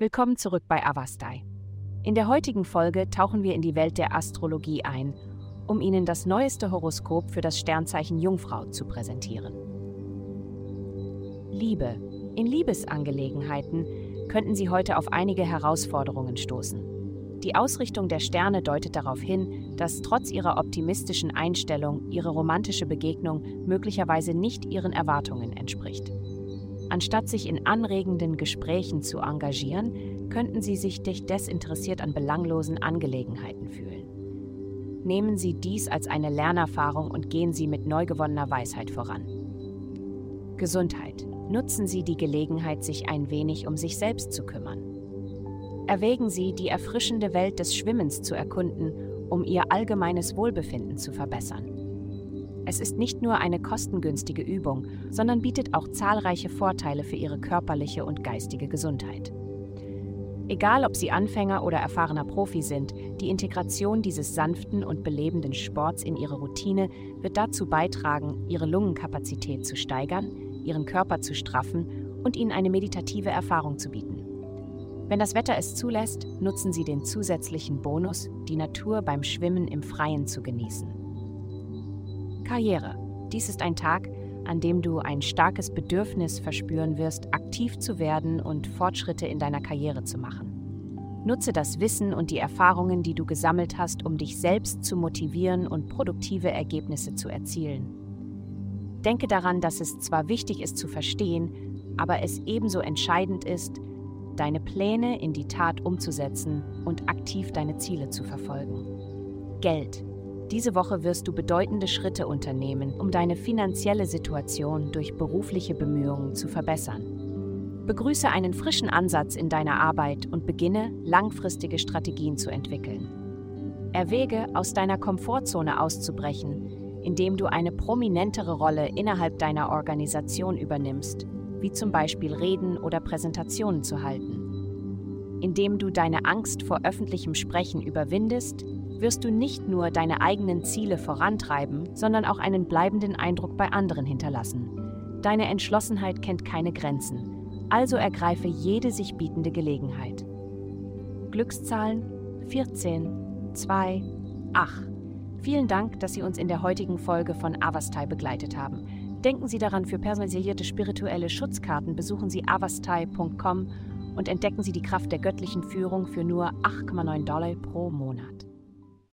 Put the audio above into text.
Willkommen zurück bei Avastai. In der heutigen Folge tauchen wir in die Welt der Astrologie ein, um Ihnen das neueste Horoskop für das Sternzeichen Jungfrau zu präsentieren. Liebe. In Liebesangelegenheiten könnten Sie heute auf einige Herausforderungen stoßen. Die Ausrichtung der Sterne deutet darauf hin, dass trotz ihrer optimistischen Einstellung Ihre romantische Begegnung möglicherweise nicht Ihren Erwartungen entspricht. Anstatt sich in anregenden Gesprächen zu engagieren, könnten Sie sich desinteressiert an belanglosen Angelegenheiten fühlen. Nehmen Sie dies als eine Lernerfahrung und gehen Sie mit neu gewonnener Weisheit voran. Gesundheit. Nutzen Sie die Gelegenheit, sich ein wenig um sich selbst zu kümmern. Erwägen Sie, die erfrischende Welt des Schwimmens zu erkunden, um Ihr allgemeines Wohlbefinden zu verbessern. Es ist nicht nur eine kostengünstige Übung, sondern bietet auch zahlreiche Vorteile für ihre körperliche und geistige Gesundheit. Egal, ob Sie Anfänger oder erfahrener Profi sind, die Integration dieses sanften und belebenden Sports in Ihre Routine wird dazu beitragen, Ihre Lungenkapazität zu steigern, Ihren Körper zu straffen und Ihnen eine meditative Erfahrung zu bieten. Wenn das Wetter es zulässt, nutzen Sie den zusätzlichen Bonus, die Natur beim Schwimmen im Freien zu genießen. Karriere. Dies ist ein Tag, an dem du ein starkes Bedürfnis verspüren wirst, aktiv zu werden und Fortschritte in deiner Karriere zu machen. Nutze das Wissen und die Erfahrungen, die du gesammelt hast, um dich selbst zu motivieren und produktive Ergebnisse zu erzielen. Denke daran, dass es zwar wichtig ist zu verstehen, aber es ebenso entscheidend ist, deine Pläne in die Tat umzusetzen und aktiv deine Ziele zu verfolgen. Geld. Diese Woche wirst du bedeutende Schritte unternehmen, um deine finanzielle Situation durch berufliche Bemühungen zu verbessern. Begrüße einen frischen Ansatz in deiner Arbeit und beginne, langfristige Strategien zu entwickeln. Erwäge, aus deiner Komfortzone auszubrechen, indem du eine prominentere Rolle innerhalb deiner Organisation übernimmst, wie zum Beispiel Reden oder Präsentationen zu halten. Indem du deine Angst vor öffentlichem Sprechen überwindest, wirst du nicht nur deine eigenen Ziele vorantreiben, sondern auch einen bleibenden Eindruck bei anderen hinterlassen. Deine Entschlossenheit kennt keine Grenzen, also ergreife jede sich bietende Gelegenheit. Glückszahlen 14, 2, 8. Vielen Dank, dass Sie uns in der heutigen Folge von Avastai begleitet haben. Denken Sie daran, für personalisierte spirituelle Schutzkarten besuchen Sie avastai.com und entdecken Sie die Kraft der göttlichen Führung für nur 8,9 Dollar pro Monat.